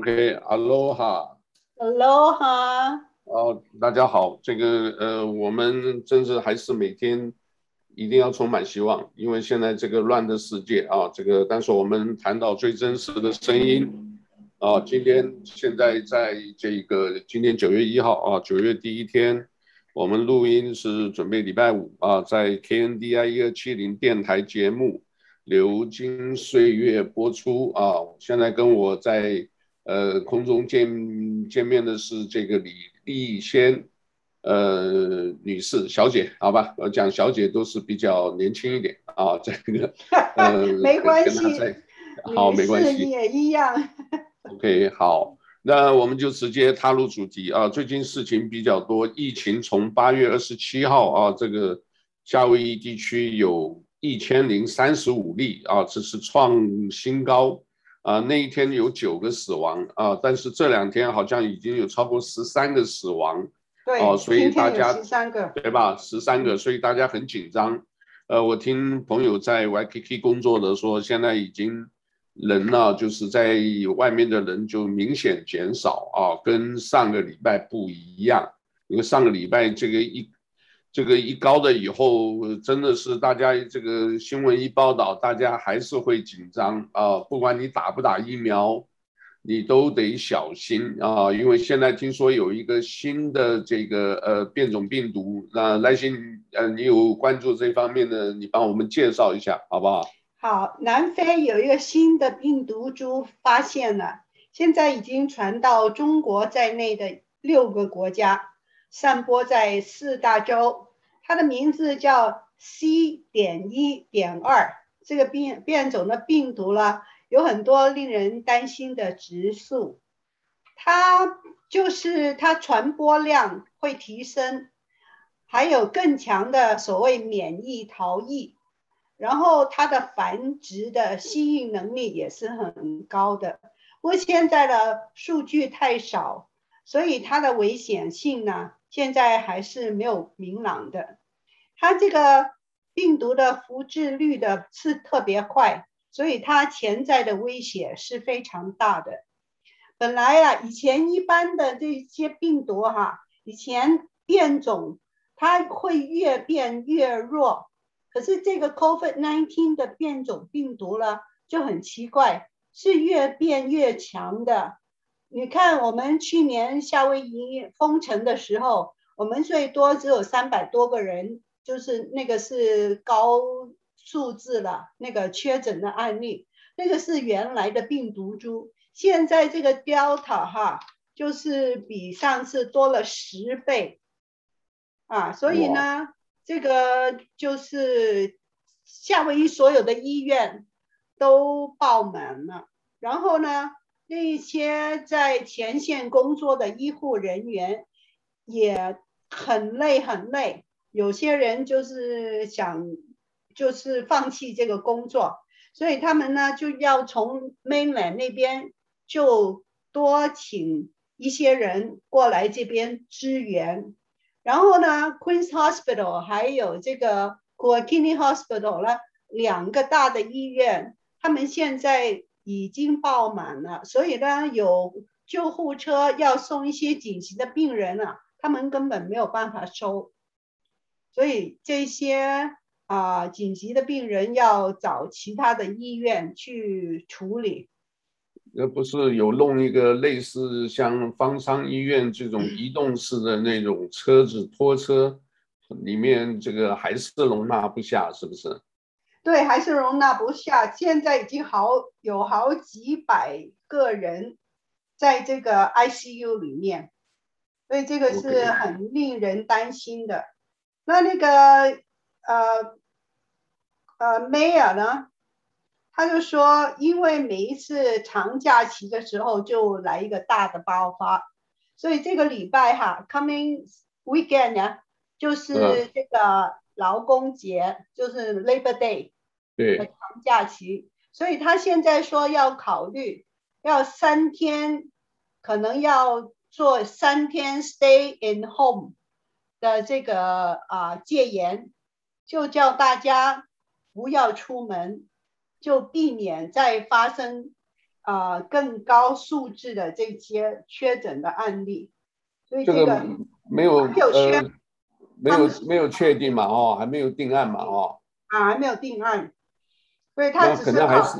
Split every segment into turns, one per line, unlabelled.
OK，Aloha，Aloha。
哦，大家好，这个呃，我们真是还是每天一定要充满希望，因为现在这个乱的世界啊，这个但是我们谈到最真实的声音啊，今天现在在这个今天九月一号啊，九月第一天，我们录音是准备礼拜五啊，在 KNDI 一二七零电台节目。流金岁月播出啊！现在跟我在呃空中见见面的是这个李丽仙呃女士小姐，好吧，我讲小姐都是比较年轻一点啊，这个
呃没关系，
好没关系，
你也一样。
OK，好，那我们就直接踏入主题啊。最近事情比较多，疫情从八月二十七号啊，这个夏威夷地区有。一千零三十五例啊，这是创新高啊！那一天有九个死亡啊，但是这两天好像已经有超过十三个死亡，
对，
哦，所以大家
十三个，
对吧？十三个，所以大家很紧张。呃，我听朋友在 YKK 工作的说，现在已经人呢，就是在外面的人就明显减少啊，跟上个礼拜不一样，因为上个礼拜这个一。这个一高了以后，真的是大家这个新闻一报道，大家还是会紧张啊！不管你打不打疫苗，你都得小心啊！因为现在听说有一个新的这个呃变种病毒，那来信呃你有关注这方面的，你帮我们介绍一下好不好？
好，南非有一个新的病毒株发现了，现在已经传到中国在内的六个国家。散播在四大洲，它的名字叫 C 点一点二。这个变变种的病毒呢，有很多令人担心的指数。它就是它传播量会提升，还有更强的所谓免疫逃逸，然后它的繁殖的适应能力也是很高的。不过现在的数据太少，所以它的危险性呢，现在还是没有明朗的，它这个病毒的复制率的是特别快，所以它潜在的威胁是非常大的。本来啊，以前一般的这些病毒哈，以前变种它会越变越弱，可是这个 COVID-19 的变种病毒呢就很奇怪，是越变越强的。你看，我们去年夏威夷封城的时候，我们最多只有三百多个人，就是那个是高数字了，那个确诊的案例，那个是原来的病毒株。现在这个 Delta 哈，就是比上次多了十倍，啊，所以呢，这个就是夏威夷所有的医院都爆满了，然后呢，那些在前线工作的医护人员也很累很累，有些人就是想就是放弃这个工作，所以他们呢就要从 mainland 那边就多请一些人过来这边支援，然后呢 Queen's Hospital 还有这个 Kuakini Hospital 呢两个大的医院，他们现在。已经爆满了，所以呢，有救护车要送一些紧急的病人了，他们根本没有办法收，所以这些啊紧急的病人要找其他的医院去处理。
那不是有弄一个类似像方舱医院这种移动式的那种车子拖车，里面这个还是容纳不下，是不是？
对，还是容纳不下。现在已经好有好几百个人在这个 ICU 里面，所以这个是很令人担心的。那那个呃呃，Mayor 呢，他就说，因为每一次长假期的时候就来一个大的爆发，所以这个礼拜哈，coming weekend 呢，就是这个。Uh. 劳工节就是 Labor Day，
对，
长假期，所以他现在说要考虑要三天，可能要做三天 Stay in Home 的这个啊戒严，就叫大家不要出门，就避免再发生啊、呃、更高素质的这些确诊的案例，所以这个，这个
没有
呃、
没有没有确定嘛哦，还没有定案嘛哦，
啊还没有定案，所以他只是
可能还是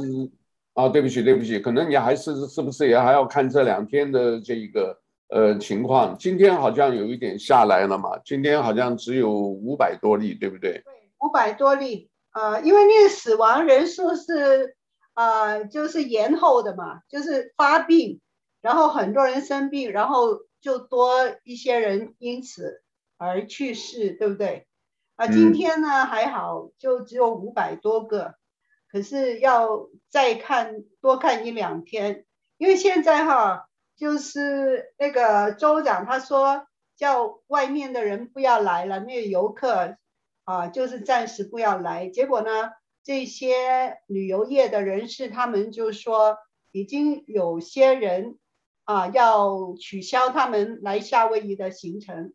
啊对不起对不起，可能你还是是不是也还要看这两天的这一个呃情况，今天好像有一点下来了嘛，今天好像只有五百多例对不对？对，
五百多例，呃，因为那个死亡人数是。啊、呃，就是延后的嘛，就是发病，然后很多人生病，然后就多一些人因此而去世，对不对？啊，今天呢、嗯、还好，就只有五百多个，可是要再看多看一两天，因为现在哈，就是那个州长他说叫外面的人不要来了，那个游客啊，就是暂时不要来，结果呢？这些旅游业的人士，他们就说已经有些人啊要取消他们来夏威夷的行程，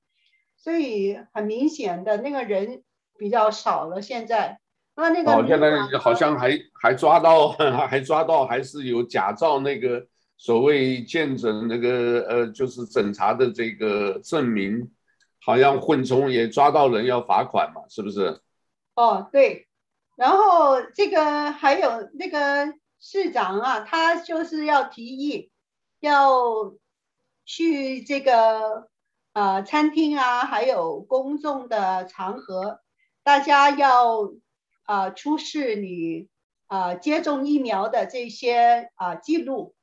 所以很明显的那个人比较少了。现在那那个
哦，现在好像还还抓到，还抓到还是有假造那个所谓见证那个呃，就是诊查的这个证明，好像混充也抓到人要罚款嘛，是不是？
哦，对。然后这个还有那个市长啊，他就是要提议，要去这个呃餐厅啊，还有公众的场合，大家要啊、出示你啊、接种疫苗的这些啊、记录，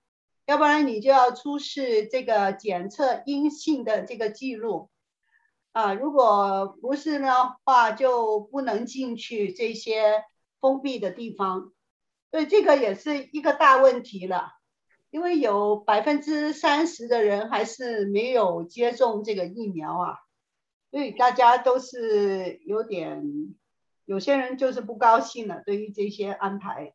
要不然你就要出示这个检测阴性的这个记录。啊，如果不是的话，就不能进去这些封闭的地方。所以这个也是一个大问题了，因为有百分之三十的人还是没有接种这个疫苗啊，所以大家都是有点，有些人就是不高兴了，对于这些安排。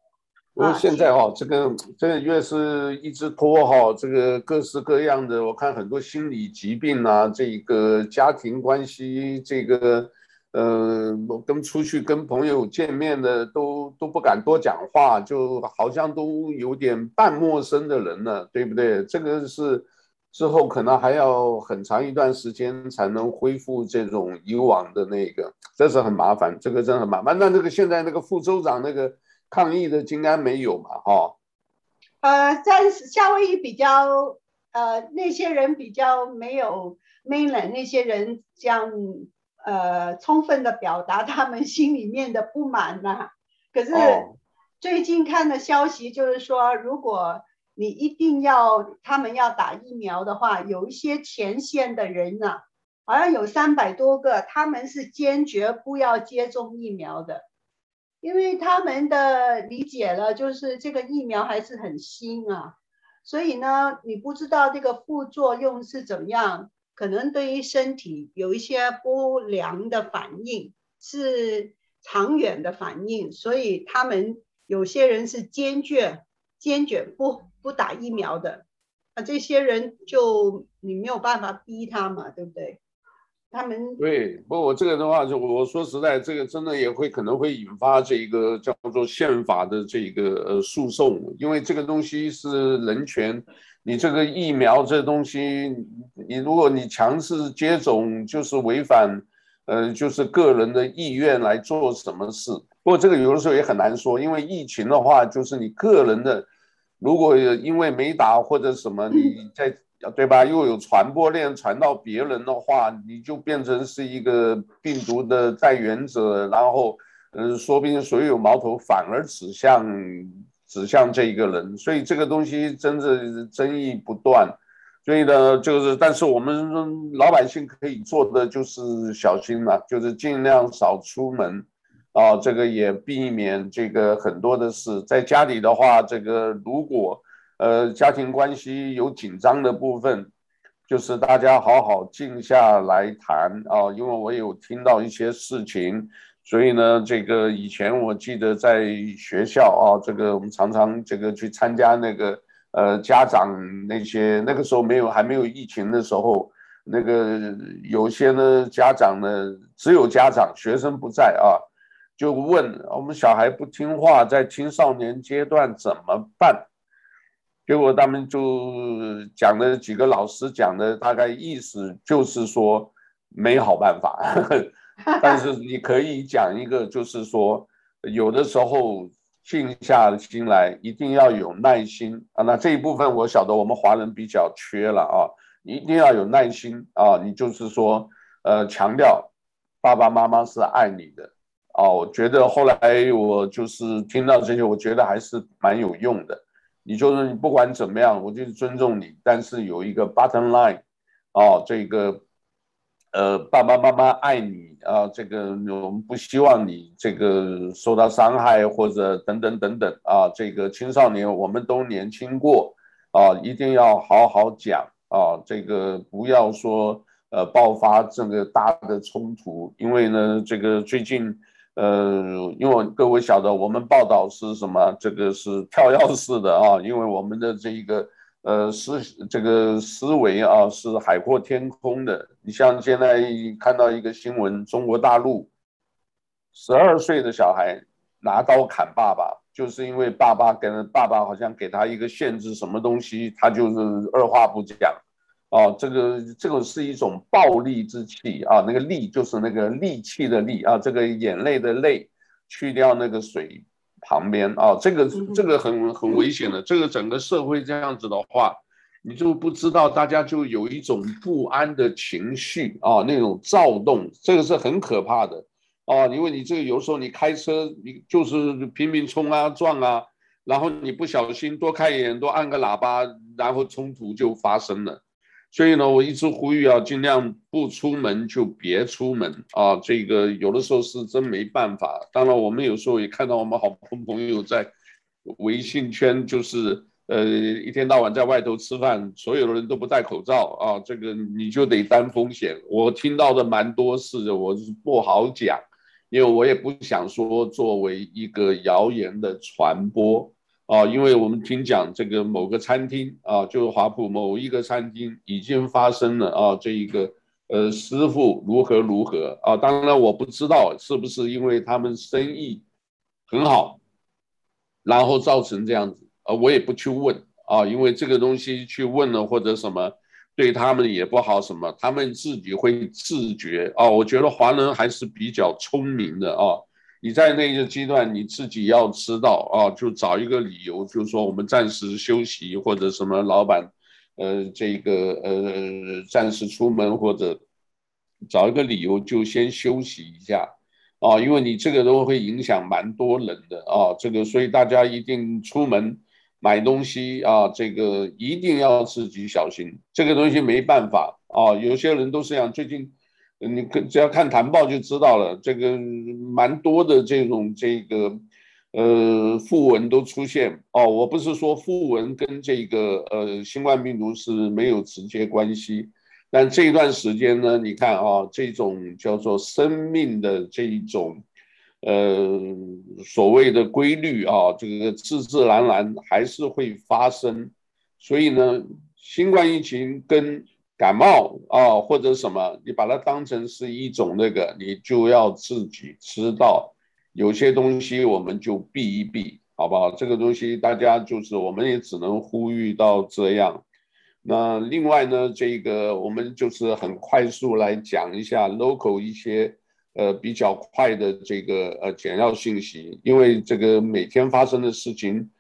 不过现在哈，这个这个越是一直拖哈，这个各式各样的，我看很多心理疾病啊，这个家庭关系，这个呃，我跟出去跟朋友见面的都都不敢多讲话，就好像都有点半陌生的人了，对不对？这个是之后可能还要很长一段时间才能恢复这种以往的那个，这是很麻烦，这个真的很麻烦。那这个现在那个副州长那个。抗议的应该没有嘛？哈、哦，
呃，在夏威夷比较，呃，那些人比较没有 mainland 那些人这样，呃，充分的表达他们心里面的不满呐、啊。可是最近看的消息就是说，如果你一定要他们要打疫苗的话，有一些前线的人呢、好像有三百多个，他们是坚决不要接种疫苗的。因为他们的理解了，就是这个疫苗还是很新啊，所以呢，你不知道这个副作用是怎么样，可能对于身体有一些不良的反应，是长远的反应，所以他们有些人是坚决坚决不不打疫苗的，啊，这些人就你没有办法逼他嘛，对不对？他们
对，不过我这个的话，就我说实在，这个真的也会可能会引发这个叫做宪法的这个呃诉讼，因为这个东西是人权，你这个疫苗这东西，你如果你强制接种，就是违反呃就是个人的意愿来做什么事。不过这个有的时候也很难说，因为疫情的话，就是你个人的，如果因为没打或者什么，你在。对吧？又有传播链传到别人的话，你就变成是一个病毒的带源者，然后，嗯，说不定所有矛头反而指向指向这一个人，所以这个东西真的争议不断。所以呢，就是但是我们老百姓可以做的就是小心嘛，就是尽量少出门，啊，这个也避免这个很多的事。在家里的话，这个如果。呃，家庭关系有紧张的部分，就是大家好好静下来谈啊，因为我有听到一些事情，所以呢，这个以前我记得在学校啊，这个我们常常这个去参加那个呃家长那些，那个时候没有还没有疫情的时候，那个有些呢家长呢只有家长，学生不在啊，就问我们小孩不听话，在青少年阶段怎么办？结果他们就讲了几个老师讲的，大概意思就是说没好办法，但是你可以讲一个，就是说有的时候静下心来，一定要有耐心啊。那这一部分我晓得我们华人比较缺了啊，一定要有耐心啊。你就是说呃强调爸爸妈妈是爱你的啊。我觉得后来我就是听到这些，我觉得还是蛮有用的。你就是你不管怎么样，我就是尊重你，但是有一个 bottom line，哦，这个，呃，爸爸妈妈爱你啊，这个我们不希望你这个受到伤害或者等等等等啊，这个青少年我们都年轻过啊，一定要好好讲啊，这个不要说呃爆发这个大的冲突，因为呢，这个最近。呃，因为各位晓得，我们报道是什么？这个是跳跃式的啊，因为我们的这一个呃思这个思维啊是海阔天空的。你像现在看到一个新闻，中国大陆十二岁的小孩拿刀砍爸爸，就是因为爸爸跟爸爸好像给他一个限制，什么东西他就是二话不讲。啊，这个这个是一种暴戾之气啊，那个戾就是那个戾气的戾啊，这个眼泪的泪，去掉那个水旁边啊，这个这个很很危险的，这个整个社会这样子的话，你就不知道大家就有一种不安的情绪啊，那种躁动，这个是很可怕的啊，因为你这个有时候你开车你就是拼命冲啊撞啊，然后你不小心多开一眼多按个喇叭，然后冲突就发生了。所以呢，我一直呼吁啊，尽量不出门就别出门啊。这个有的时候是真没办法。当然，我们有时候也看到我们好朋朋友在微信圈，就是呃一天到晚在外头吃饭，所有的人都不戴口罩啊。这个你就得担风险。我听到的蛮多事，我是不好讲，因为我也不想说作为一个谣言的传播。啊，因为我们听讲这个某个餐厅啊，就是华普某一个餐厅已经发生了啊，这一个呃师傅如何如何啊，当然我不知道是不是因为他们生意很好，然后造成这样子啊，我也不去问啊，因为这个东西去问了或者什么对他们也不好什么，他们自己会自觉啊。我觉得华人还是比较聪明的啊。你在那个阶段，你自己要知道啊，就找一个理由，就是说我们暂时休息，或者什么老板，呃，这个呃暂时出门，或者找一个理由就先休息一下啊，因为你这个都会影响蛮多人的啊，这个所以大家一定出门买东西啊，这个一定要自己小心，这个东西没办法啊，有些人都是这样，最近。你可只要看谈报就知道了，这个蛮多的这种这个呃副文都出现哦。我不是说副文跟这个呃新冠病毒是没有直接关系，但这一段时间呢，你看啊、这种叫做生命的这一种呃所谓的规律啊，这个自自然然还是会发生。所以呢，新冠疫情跟感冒啊，或者什么，你把它当成是一种那个，你就要自己知道，有些东西我们就避一避，好不好？这个东西大家就是，我们也只能呼吁到这样。那另外呢，这个我们就是很快速来讲一下 local 一些呃比较快的这个呃简要信息，因为这个每天发生的事情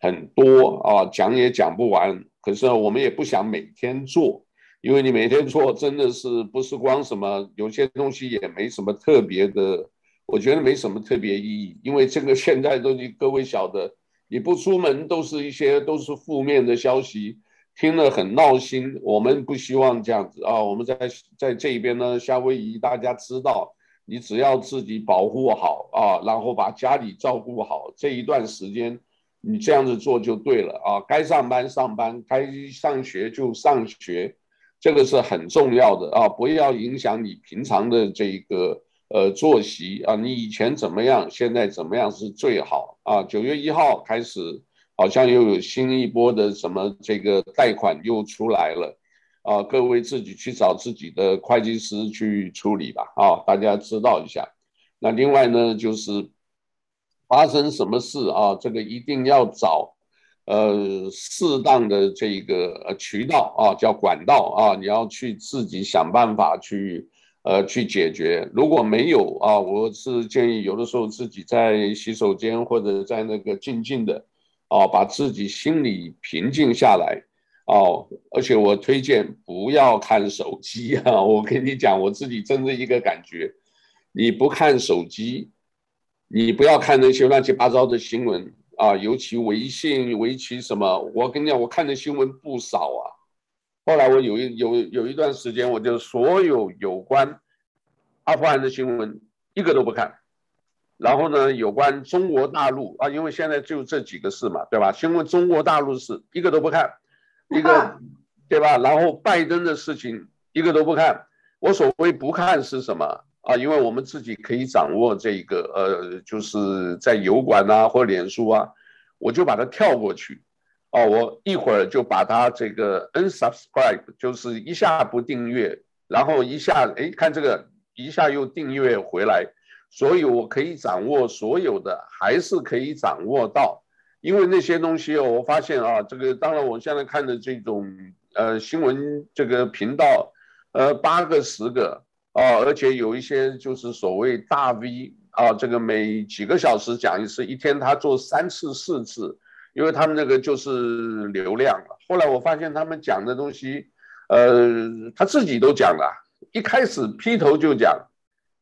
很多啊，讲也讲不完。可是我们也不想每天做。因为你每天做真的是不是光什么，有些东西也没什么特别的，我觉得没什么特别意义。因为这个现在都你各位晓得，你不出门都是一些都是负面的消息，听了很闹心。我们不希望这样子啊，我们在在这边呢，夏威夷大家知道，你只要自己保护好啊，然后把家里照顾好，这一段时间你这样子做就对了啊。该上班上班，该上学就上学。这个是很重要的啊，不要影响你平常的这个呃作息啊。你以前怎么样，现在怎么样是最好啊。九月一号开始，好像又有新一波的什么这个贷款又出来了啊。各位自己去找自己的会计师去处理吧啊，大家知道一下。那另外呢，就是发生什么事啊，这个一定要找。呃适当的这个渠道啊，叫管道啊，你要去自己想办法去呃去解决。如果没有啊，我是建议有的时候自己在洗手间或者在那个静静的啊，把自己心里平静下来。哦，而且我推荐不要看手机啊！我跟你讲，我自己真的一个感觉，你不看手机，你不要看那些乱七八糟的新闻啊，尤其微信、尤其什么，我跟你讲，我看的新闻不少啊。后来我有一有有一段时间，我就所有有关阿富汗的新闻一个都不看，然后呢，有关中国大陆啊，因为现在就这几个事嘛，对吧？新闻中国大陆事一个都不看。一个，对吧？然后拜登的事情一个都不看。我所谓不看是什么啊？因为我们自己可以掌握这个，呃，就是在油管啊或脸书啊，我就把它跳过去。哦，我一会儿就把它这个 unsubscribe，就是一下不订阅，然后一下哎看这个，一下又订阅回来，所以我可以掌握所有的，还是可以掌握到。因为那些东西，我发现啊，这个当然我现在看的这种呃新闻这个频道，呃八个十个啊，而且有一些就是所谓大 V 啊，这个每几个小时讲一次，一天他做三次四次，因为他们那个就是流量了。后来我发现他们讲的东西，呃他自己都讲了，一开始劈头就讲，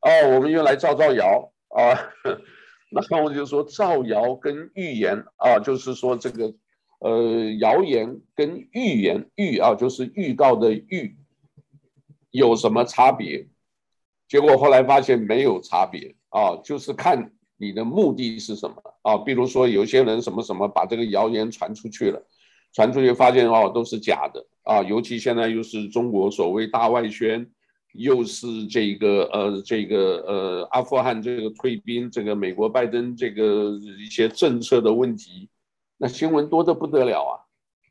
哦，我们又来造造谣啊。然后我就说造谣跟预言啊，就是说这个，呃，谣言跟预言预啊，就是预告的预，有什么差别？结果后来发现没有差别啊，就是看你的目的是什么啊。比如说有些人什么什么把这个谣言传出去了，传出去发现哦都是假的啊，尤其现在又是中国所谓大外宣。又是这个呃，这个呃，阿富汗这个退兵，这个美国拜登这个一些政策的问题，那新闻多得不得了啊！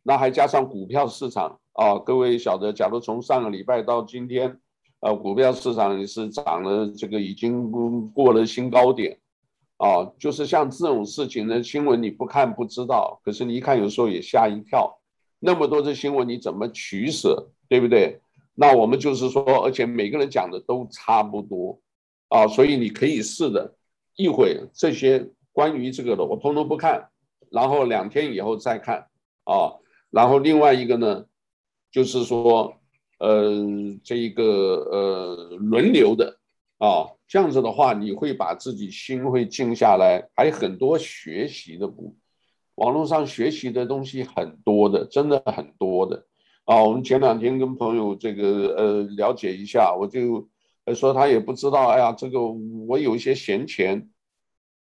那还加上股票市场啊，各位晓得，假如从上个礼拜到今天，呃，股票市场也是涨了，这个已经过了新高点啊。就是像这种事情呢，新闻你不看不知道，可是你一看有时候也吓一跳，那么多的新闻你怎么取舍，对不对？那我们就是说，而且每个人讲的都差不多，啊，所以你可以试着一会这些关于这个的，我通通不看，然后两天以后再看，啊，然后另外一个呢，就是说，呃，这一个呃轮流的，啊，这样子的话，你会把自己心会静下来，还有很多学习的部，网络上学习的东西很多的，真的很多的。啊，我们前两天跟朋友这个呃了解一下，我就说他也不知道，哎呀，这个我有一些闲钱，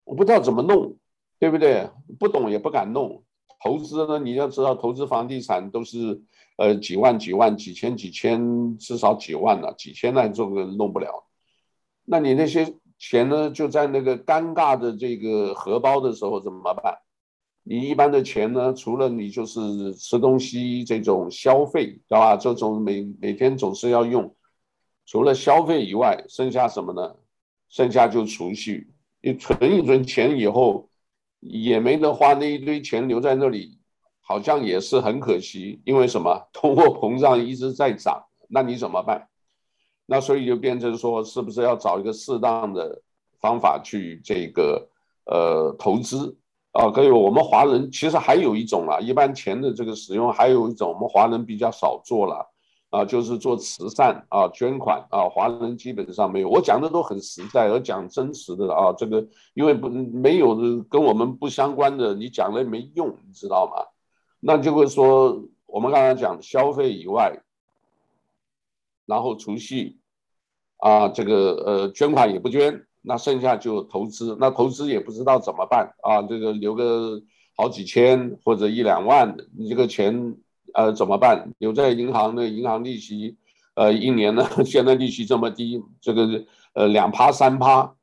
我不知道怎么弄，对不对？不懂也不敢弄。投资呢，你要知道，投资房地产都是呃几万几万几千几千，至少几万了，几千那这个弄不了。那你那些钱呢，就在那个尴尬的这个荷包的时候怎么办？你一般的钱呢，除了你就是吃东西这种消费，知道吧？这种每每天总是要用，除了消费以外，剩下什么呢？剩下就储蓄。你存一存钱以后，也没得花，那一堆钱留在那里，好像也是很可惜。因为什么？通货膨胀一直在涨，那你怎么办？那所以就变成说，是不是要找一个适当的方法去这个呃投资？啊，可以。我们华人其实还有一种啊，一般钱的这个使用还有一种，我们华人比较少做了啊，就是做慈善啊，捐款啊，华人基本上没有。我讲的都很实在，而讲真实的啊，这个因为不没有跟我们不相关的，你讲了也没用，你知道吗？那就会说我们刚才讲消费以外，然后储蓄啊，这个呃捐款也不捐。那剩下就投资，那投资也不知道怎么办啊？这个留个好几千或者一两万，你这个钱呃怎么办？留在银行的银行利息，呃一年呢 现在利息这么低，这个呃两趴三趴，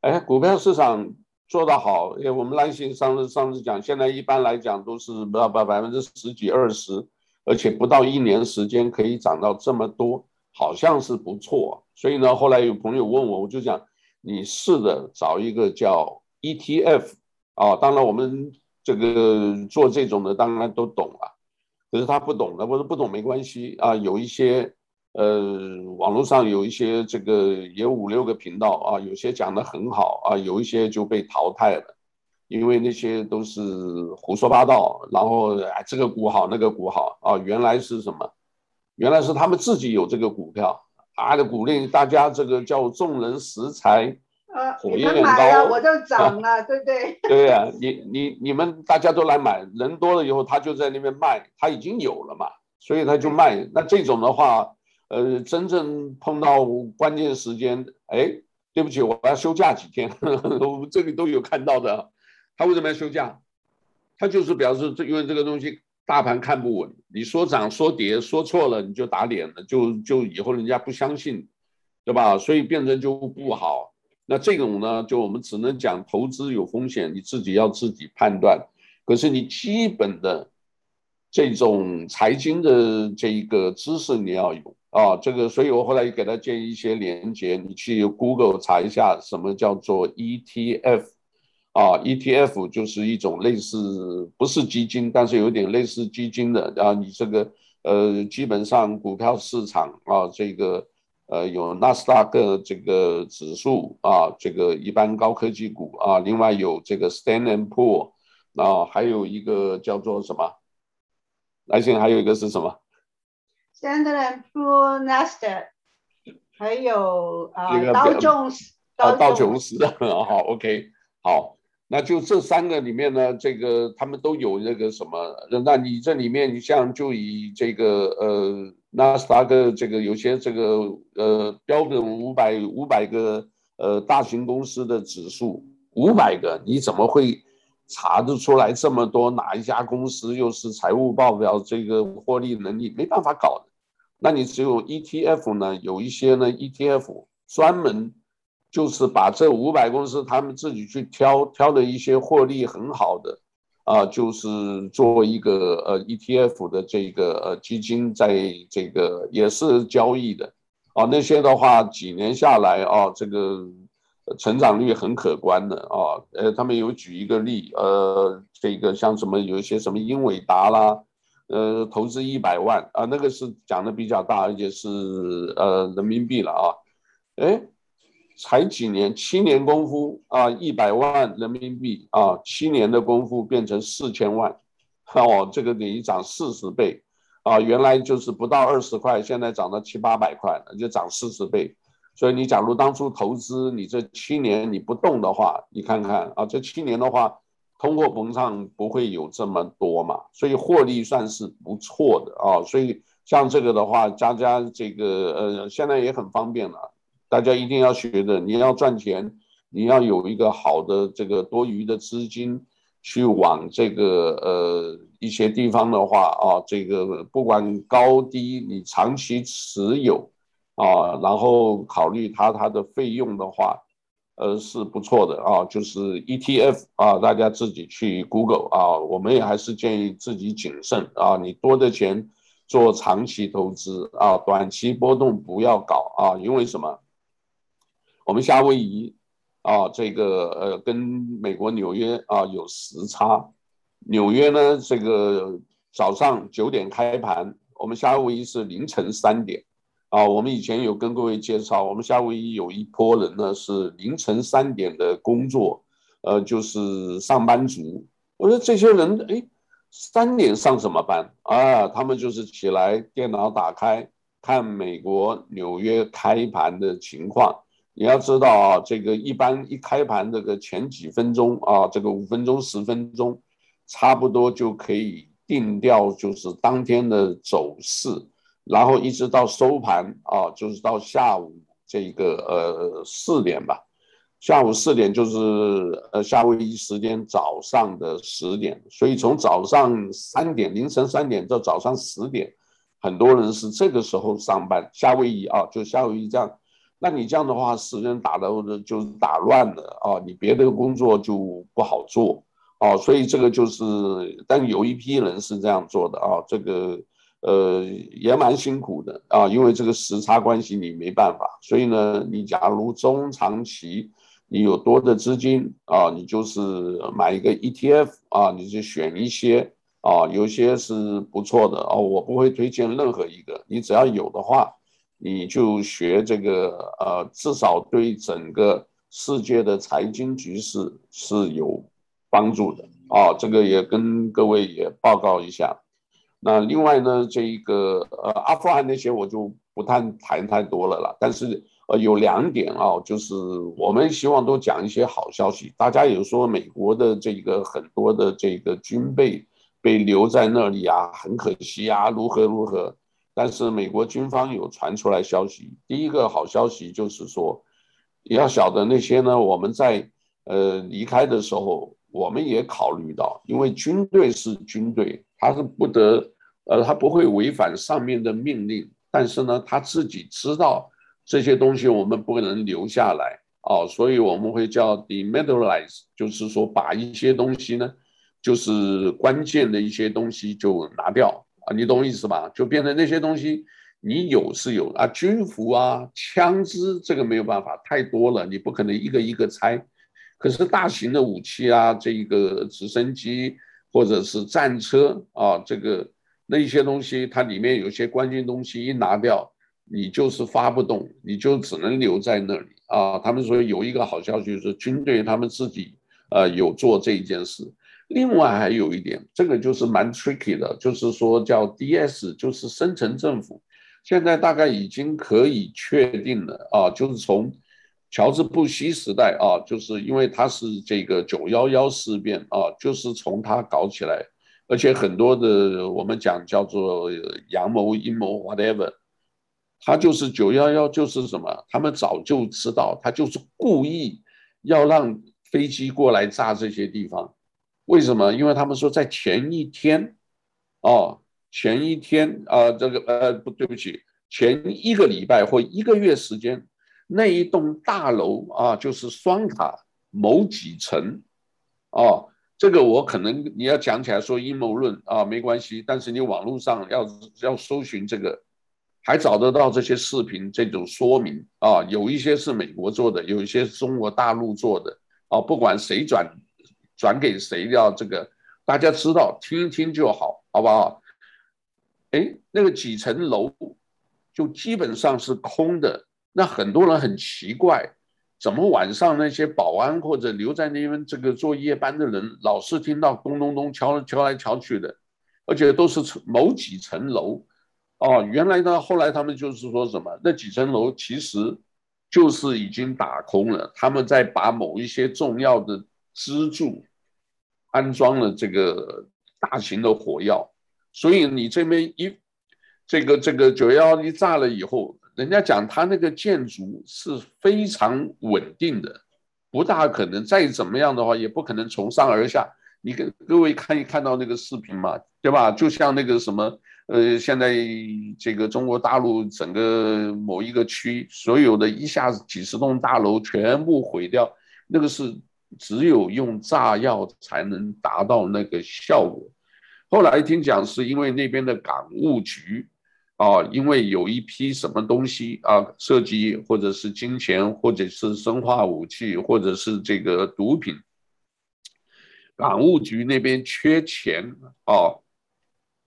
哎，股票市场做得好，因为我们兰信上次上次讲，现在一般来讲都是不要百百分之十几二十，而且不到一年时间可以涨到这么多，好像是不错。所以呢，后来有朋友问我，我就讲。你试着找一个叫 ETF 啊，当然我们这个做这种的当然都懂了，可是他不懂的，我说不懂没关系啊，有一些呃网络上有一些这个也五六个频道啊，有些讲得很好啊，有一些就被淘汰了，因为那些都是胡说八道，然后哎这个股好那个股好啊，原来是什么？原来是他们自己有这个股票啊的鼓励大家这个叫众人拾柴。
呃，火焰高，我就涨了，啊、对不对？
对呀、啊，你你你们大家都来买，人多了以后，他就在那边卖，他已经有了嘛，所以他就卖。那这种的话，呃，真正碰到关键时间，哎，对不起，我要休假几天，呵 呵我们这里都有看到的。他为什么要休假？他就是表示这因为这个东西大盘看不稳，你说涨说跌说错了你就打脸了，就就以后人家不相信，对吧？所以变成就不好。那这种呢，就我们只能讲投资有风险，你自己要自己判断。可是你基本的这种财经的这一个知识你要有啊，这个，所以我后来也给他建议一些连接，你去 Google 查一下什么叫做 ETF 啊，ETF 就是一种类似不是基金，但是有点类似基金的啊，你这个呃，基本上股票市场啊，这个。呃，有纳斯达克这个指数啊，这个一般高科技股啊，另外有这个 Stand and & Poor 啊，还有一个叫做什么？来信还有一个是什么
？Standard & Poor Nasdaq，还有啊道琼斯，
道琼斯，好，OK，好。那就这三个里面呢，这个他们都有那个什么？那你这里面，你像就以这个呃纳斯达克这个有些这个呃标准五百五百个呃大型公司的指数五百个，你怎么会查得出来这么多？哪一家公司又是财务报表这个获利能力没办法搞的？那你只有 ETF 呢？有一些呢 ETF 专门。就是把这五百公司，他们自己去挑挑的一些获利很好的，啊，就是做一个呃 ETF 的这个呃基金，在这个也是交易的，啊，那些的话几年下来啊，这个成长率很可观的啊，呃，他们有举一个例，呃，这个像什么有一些什么英伟达啦，呃，投资一百万啊，那个是讲的比较大，而且是呃人民币了啊，哎。才几年，七年功夫啊，一百万人民币啊，七年的功夫变成四千万，哦，这个等于涨四十倍啊！原来就是不到二十块，现在涨到七八百块，就涨四十倍。所以你假如当初投资，你这七年你不动的话，你看看啊，这七年的话，通货膨胀不会有这么多嘛，所以获利算是不错的啊。所以像这个的话，家家这个呃，现在也很方便了。大家一定要学的，你要赚钱，你要有一个好的这个多余的资金，去往这个呃一些地方的话啊，这个不管高低，你长期持有啊，然后考虑它它的费用的话，呃是不错的啊，就是 ETF 啊，大家自己去 Google 啊，我们也还是建议自己谨慎啊，你多的钱做长期投资啊，短期波动不要搞啊，因为什么？我们夏威夷啊，这个呃，跟美国纽约啊有时差。纽约呢，这个早上九点开盘，我们夏威夷是凌晨三点。啊，我们以前有跟各位介绍，我们夏威夷有一波人呢是凌晨三点的工作，呃，就是上班族。我说这些人，哎，三点上什么班啊？他们就是起来，电脑打开，看美国纽约开盘的情况。你要知道啊，这个一般一开盘这个前几分钟啊，这个五分钟十分钟，差不多就可以定掉，就是当天的走势，然后一直到收盘啊，就是到下午这个呃四点吧，下午四点就是呃夏威夷时间早上的十点，所以从早上三点凌晨三点到早上十点，很多人是这个时候上班，夏威夷啊，就夏威夷这样。那你这样的话，时间打的就打乱了啊，你别的工作就不好做啊，所以这个就是，但有一批人是这样做的啊，这个呃也蛮辛苦的啊，因为这个时差关系你没办法，所以呢，你假如中长期你有多的资金啊，你就是买一个 ETF 啊，你就选一些啊，有些是不错的啊，我不会推荐任何一个，你只要有的话，你就学这个呃，至少对整个世界的财经局势是有帮助的啊，这个也跟各位也报告一下。那另外呢，这一个呃，阿富汗那些我就不谈谈太多了啦，但是。呃，有两点啊，就是我们希望多讲一些好消息。大家有说美国的这个很多的这个军备被留在那里啊，很可惜啊，如何如何。但是美国军方有传出来消息，第一个好消息就是说，要晓得那些呢，我们在呃离开的时候，我们也考虑到，因为军队是军队，他是不得呃，他不会违反上面的命令，但是呢，他自己知道。这些东西我们不能留下来哦，所以我们会叫 demilitarize，就是说把一些东西呢，就是关键的一些东西就拿掉啊，你懂我意思吧？就变成那些东西你有是有啊，军服啊、枪支这个没有办法，太多了，你不可能一个一个拆。可是大型的武器啊，这一个直升机或者是战车啊，这个那一些东西，它里面有些关键东西一拿掉。你就是发不动，你就只能留在那里啊！他们说有一个好消息，就是军队他们自己呃有做这一件事。另外还有一点，这个就是蛮 tricky 的，就是说叫 DS，就是深层政府，现在大概已经可以确定了啊，就是从乔治布希时代啊，就是因为他是这个九幺幺事变啊，就是从他搞起来，而且很多的我们讲叫做阳谋阴谋 whatever。他就是九幺幺，就是什么？他们早就知道，他就是故意要让飞机过来炸这些地方。为什么？因为他们说在前一天，哦，前一天啊、这个呃，不对不起，前一个礼拜或一个月时间，那一栋大楼啊，就是双塔某几层，哦，这个我可能你要讲起来说阴谋论啊，没关系，但是你网络上要要搜寻这个。还找得到这些视频，这种说明啊，有一些是美国做的，有一些是中国大陆做的啊，不管谁转转给谁要这个，大家知道听一听就好，好不好？哎，那个几层楼就基本上是空的，那很多人很奇怪，怎么晚上那些保安或者留在那边这个做夜班的人，老是听到咚咚咚敲敲来敲去的，而且都是某几层楼。哦，原来呢，后来他们就是说什么，那几层楼其实就是已经打空了，他们在把某一些重要的支柱安装了这个大型的火药，所以你这边一这个这个九幺幺一炸了以后，人家讲他那个建筑是非常稳定的，不大可能再怎么样的话，也不可能从上而下。你跟各位看一看到那个视频嘛，对吧？就像那个什么。呃，现在这个中国大陆整个某一个区，所有的一下子几十栋大楼全部毁掉，那个是只有用炸药才能达到那个效果。后来听讲是因为那边的港务局啊，因为有一批什么东西啊，涉及或者是金钱，或者是生化武器，或者是这个毒品，港务局那边缺钱啊。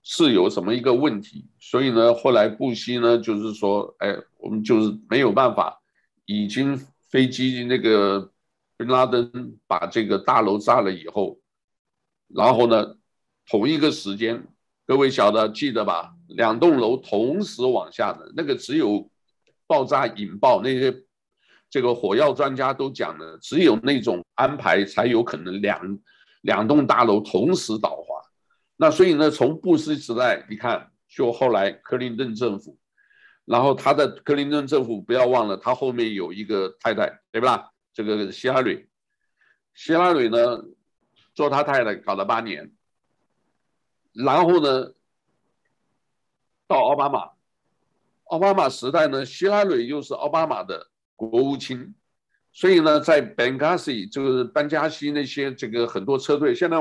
是有什么一个问题，所以呢，后来布希呢，就是说，哎，我们就是没有办法，已经飞机那个拉登把这个大楼炸了以后，然后呢，同一个时间，各位晓得记得吧？两栋楼同时往下的那个，只有爆炸引爆那些这个火药专家都讲的，只有那种安排才有可能两两栋大楼同时倒滑。那所以呢，从布什时代，你看，就后来克林顿政府，然后他的克林顿政府不要忘了，他后面有一个太太，对吧？这个希拉里，希拉里呢，做他太太搞了八年，然后呢，到奥巴马，奥巴马时代呢，希拉里又是奥巴马的国务卿，所以呢，在班加西就是班加西那些这个很多车队，现在。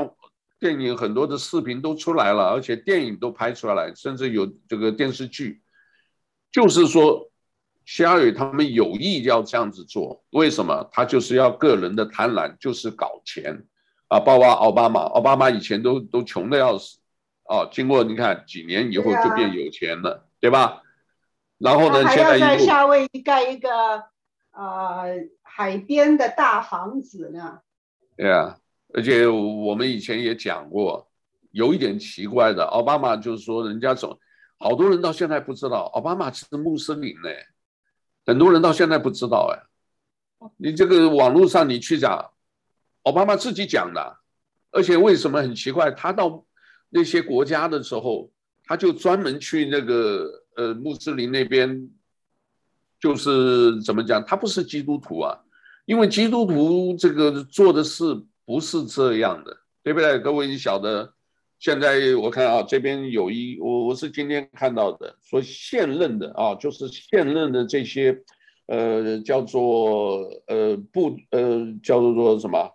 电影很多的视频都出来了，而且电影都拍出来了，甚至有这个电视剧，就是说希拉蕊他们有意要这样子做，为什么？他就是要个人的贪婪，就是搞钱啊！包括奥巴马，奥巴马以前都都穷的要死啊，经过你看几年以后就变有钱了，对，啊、对吧？然后呢，
现在在夏威夷盖一个呃海边的大房子呢。
对啊，而且我们以前也讲过，有一点奇怪的，奥巴马就是说人家总，好多人到现在不知道奥巴马是穆斯林呢。很多人到现在不知道哎，你这个网络上你去讲，奥巴马自己讲的，而且为什么很奇怪？他到那些国家的时候，他就专门去那个呃穆斯林那边，就是怎么讲？他不是基督徒啊，因为基督徒这个做的事不是这样的，对不对？各位你晓得。现在我看啊，这边有一我我是今天看到的，说现任的啊，就是现任的这些，呃，叫做呃部呃叫做什么，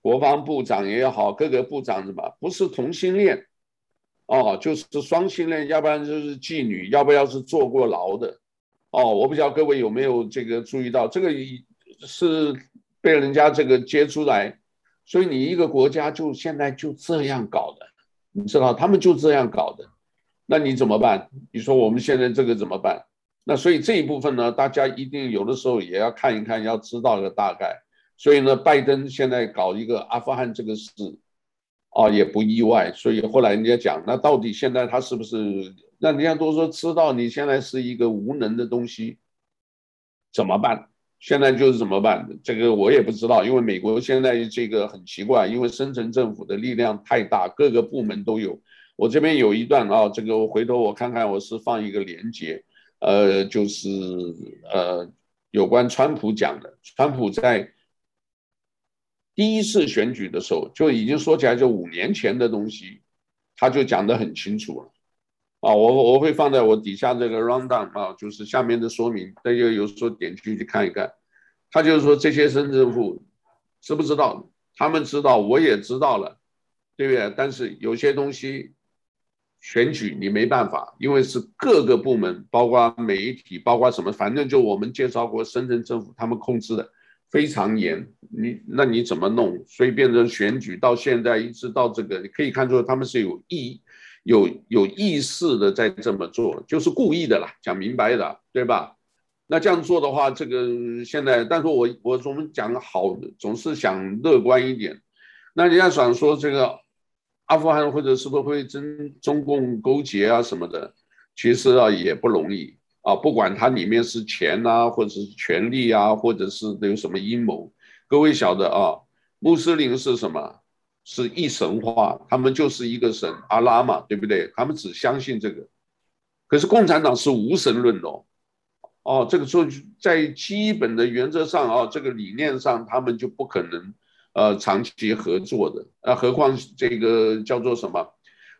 国防部长也好，各个部长什么，不是同性恋，哦，就是双性恋，要不然就是妓女，要不要是坐过牢的，哦，我不知道各位有没有这个注意到，这个是被人家这个揭出来，所以你一个国家就现在就这样搞的。你知道他们就这样搞的，那你怎么办？你说我们现在这个怎么办？那所以这一部分呢，大家一定有的时候也要看一看，要知道个大概。所以呢，拜登现在搞一个阿富汗这个事，啊，也不意外。所以后来人家讲，那到底现在他是不是？那人家都说知道你现在是一个无能的东西，怎么办？现在就是怎么办？这个我也不知道，因为美国现在这个很奇怪，因为深层政府的力量太大，各个部门都有。我这边有一段啊，这个我回头我看看，我是放一个连接，呃，就是呃有关川普讲的，川普在第一次选举的时候就已经说起来，就五年前的东西，他就讲得很清楚了。啊，我我会放在我底下这个 rundown 啊，就是下面的说明，大家有时候点进去看一看。他就是说这些深政府知不知道？他们知道，我也知道了，对不对？但是有些东西选举你没办法，因为是各个部门，包括媒体，包括什么，反正就我们介绍过，深圳政府他们控制的非常严。你那你怎么弄？所以变成选举到现在一直到这个，你可以看出他们是有意义。有有意识的在这么做，就是故意的啦，讲明白的，对吧？那这样做的话，这个现在，但是我我总讲好，总是想乐观一点。那人家想说这个阿富汗或者是不是会跟中共勾结啊什么的，其实啊也不容易啊，不管它里面是钱啊，或者是权力啊，或者是有什么阴谋，各位晓得啊，穆斯林是什么？是一神话，他们就是一个神阿拉嘛，对不对？他们只相信这个。可是共产党是无神论哦，哦，这个说在基本的原则上啊，这个理念上，他们就不可能呃长期合作的。啊，何况这个叫做什么？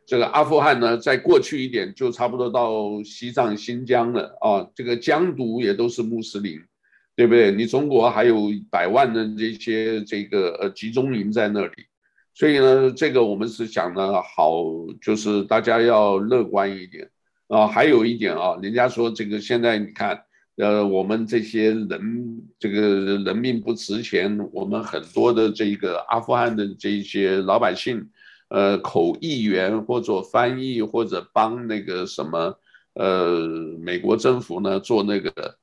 这个阿富汗呢，再过去一点就差不多到西藏、新疆了啊。这个疆独也都是穆斯林，对不对？你中国还有百万的这些这个呃集中营在那里。所以呢，这个我们是讲的好，就是大家要乐观一点啊。还有一点啊，人家说这个现在你看，呃，我们这些人这个人命不值钱，我们很多的这个阿富汗的这些老百姓，呃，口译员或者翻译或者帮那个什么，呃，美国政府呢做那个，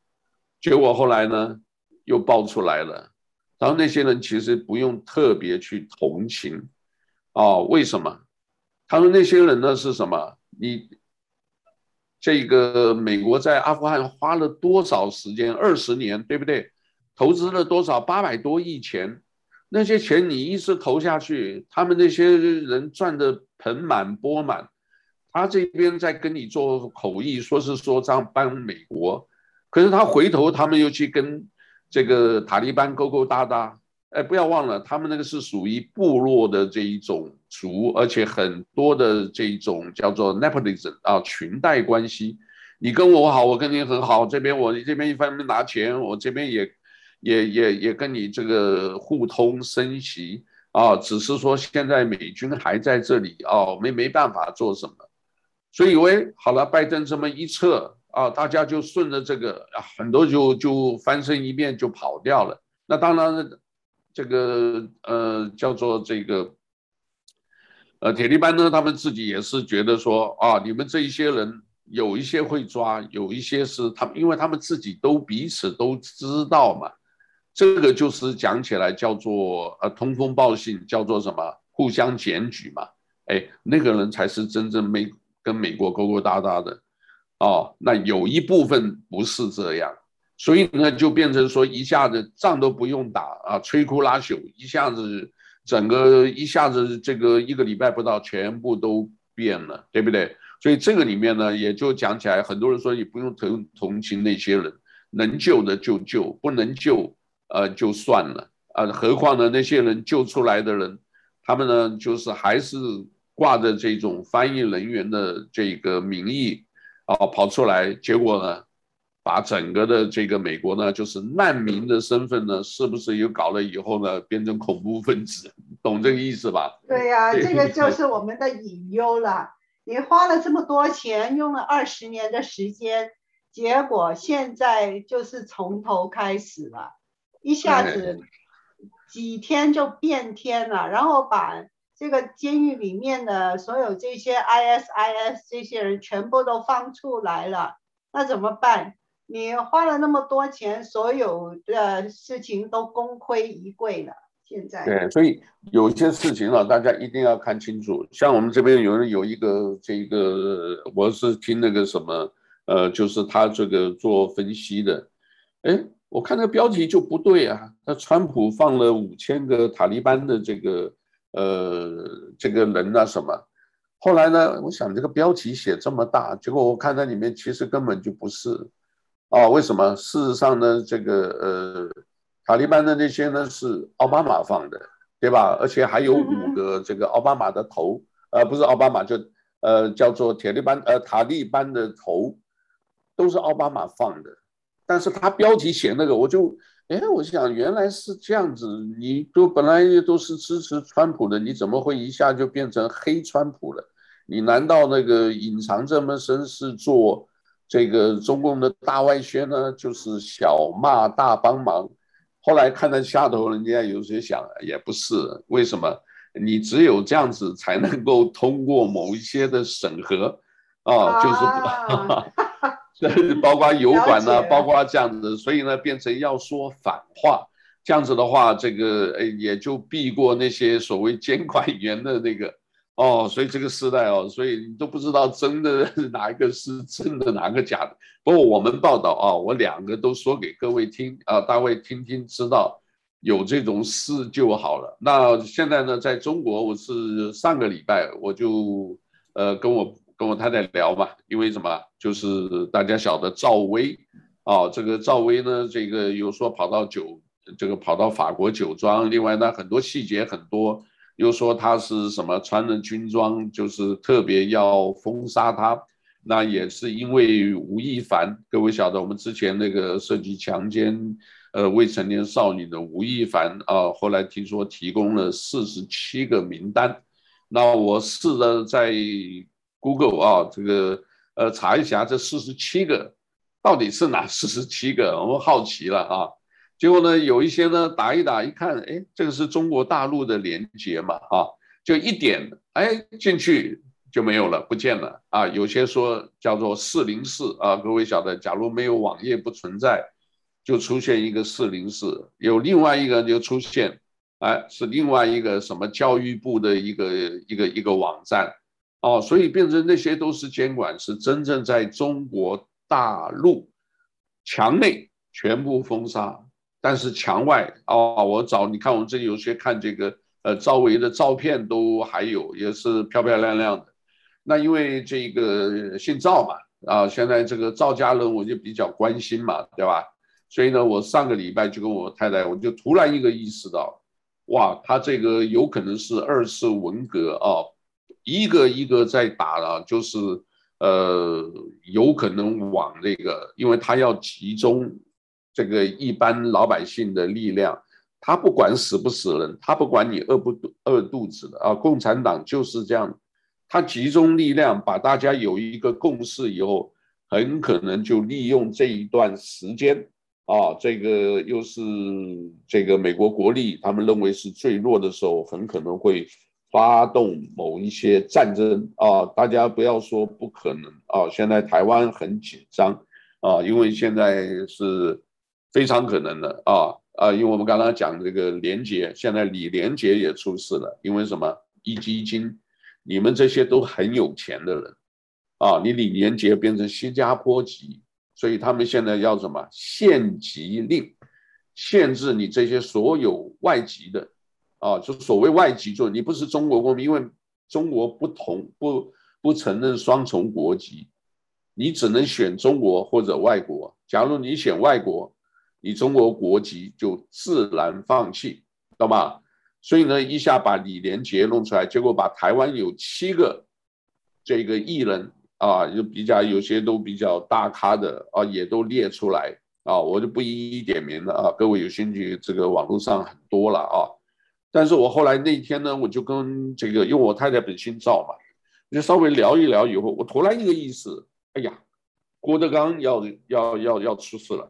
结果后来呢又爆出来了。然后那些人其实不用特别去同情，啊，为什么？他说那些人呢是什么？你这个美国在阿富汗花了多少时间？二十年，对不对？投资了多少？八百多亿钱，那些钱你一直投下去，他们那些人赚得盆满钵满，他这边在跟你做口译，说是说这样帮美国，可是他回头他们又去跟。这个塔利班勾勾搭搭，哎，不要忘了，他们那个是属于部落的这一种族，而且很多的这一种叫做 nepotism 啊，裙带关系。你跟我好，我跟你很好，这边我这边一方面拿钱，我这边也也也也跟你这个互通生息啊。只是说现在美军还在这里啊，没没办法做什么。所以喂好了，拜登这么一撤啊，大家就顺着这个啊，很多就就翻身一变就跑掉了。那当然，这个呃叫做这个呃铁力班呢，他们自己也是觉得说啊，你们这一些人有一些会抓，有一些是他们，因为他们自己都彼此都知道嘛。这个就是讲起来叫做呃通风报信，叫做什么互相检举嘛。哎，那个人才是真正没跟美国勾勾搭搭的，哦，那有一部分不是这样，所以呢就变成说一下子仗都不用打啊，摧枯拉朽，一下子整个一下子这个一个礼拜不到全部都变了，对不对？所以这个里面呢也就讲起来，很多人说你不用同同情那些人，能救的就救，不能救呃就算了啊，何况呢那些人救出来的人，他们呢就是还是。挂着这种翻译人员的这个名义啊，跑出来，结果呢，把整个的这个美国呢，就是难民的身份呢，是不是又搞了以后呢，变成恐怖分子？懂这个意思吧？
对呀、啊，这个就是我们的隐忧了。你花了这么多钱，用了二十年的时间，结果现在就是从头开始了，一下子几天就变天了，然后把。这个监狱里面的所有这些 ISIS 这些人全部都放出来了，那怎么办？你花了那么多钱，所有的事情都功亏一篑了。现在
对，所以有一些事情啊，大家一定要看清楚。像我们这边有人有一个这个，我是听那个什么，呃，就是他这个做分析的，哎，我看那个标题就不对啊。那川普放了五千个塔利班的这个。呃，这个人啊什么，后来呢，我想这个标题写这么大，结果我看它里面其实根本就不是，哦，为什么？事实上呢，这个呃，塔利班的那些呢是奥巴马放的，对吧？而且还有五个这个奥巴马的头，呃，不是奥巴马，就呃叫做铁利班，呃塔利班的头，都是奥巴马放的，但是他标题写那个我就。哎，我想原来是这样子，你都本来都是支持川普的，你怎么会一下就变成黑川普了？你难道那个隐藏这么深是做这个中共的大外宣呢？就是小骂大帮忙？后来看到下头，人家有些想，也不是，为什么？你只有这样子才能够通过某一些的审核啊，就是。啊 这包括油管呢，包括这样子，所以呢，变成要说反话，这样子的话，这个诶也就避过那些所谓监管员的那个哦，所以这个时代哦，所以你都不知道真的哪一个是真的，哪个假的。不过我们报道啊，我两个都说给各位听啊，大家听听知道有这种事就好了。那现在呢，在中国，我是上个礼拜我就呃跟我。跟我太太聊嘛，因为什么？就是大家晓得赵薇，啊，这个赵薇呢，这个又说跑到酒，这个跑到法国酒庄，另外呢很多细节很多，又说他是什么穿了军装，就是特别要封杀他，那也是因为吴亦凡，各位晓得我们之前那个涉及强奸呃未成年少女的吴亦凡啊，后来听说提供了四十七个名单，那我试着在。Google 啊，这个呃查一下这四十七个到底是哪 四十七个？我们好奇了啊。结果呢，有一些呢打一打一看，哎，这个是中国大陆的连接嘛啊，就一点，哎进去就没有了，不见了啊。有些说叫做四零四啊，各位晓得，假如没有网页不存在，就出现一个四零四，有另外一个就出现，哎，是另外一个什么教育部的一个一个一个网站。哦，所以变成那些都是监管，是真正在中国大陆墙内全部封杀，但是墙外哦，我找你看我们这里有些看这个呃赵薇的照片都还有，也是漂漂亮亮的。那因为这个姓赵嘛，啊，现在这个赵家人我就比较关心嘛，对吧？所以呢，我上个礼拜就跟我太太，我就突然一个意识到，哇，他这个有可能是二次文革啊。一个一个在打了，就是呃，有可能往那个，因为他要集中这个一般老百姓的力量，他不管死不死人，他不管你饿不饿肚子的啊，共产党就是这样，他集中力量把大家有一个共识以后，很可能就利用这一段时间啊，这个又是这个美国国力他们认为是最弱的时候，很可能会发动某一些战争啊。大家不要说不可能啊，现在台湾很紧张啊，因为现在是非常可能的啊啊，因为我们刚刚讲这个连结，现在李连杰也出事了，因为什么？一基金，你们这些都很有钱的人。啊，你李连杰变成新加坡籍，所以他们现在要什么限籍令，限制你这些所有外籍的，啊，就所谓外籍，就你不是中国公民，因为中国不同不不承认双重国籍，你只能选中国或者外国。假如你选外国，你中国国籍就自然放弃，懂吗？所以呢，一下把李连杰弄出来，结果把台湾有七个这个艺人。啊，就比较有些都比较大咖的啊，也都列出来啊，我就不一一点名了啊。各位有兴趣，这个网络上很多了啊。但是我后来那天呢，我就跟这个，因为我太太本姓赵嘛，就稍微聊一聊以后，我突然一个意思，哎呀，郭德纲要要要要出事了，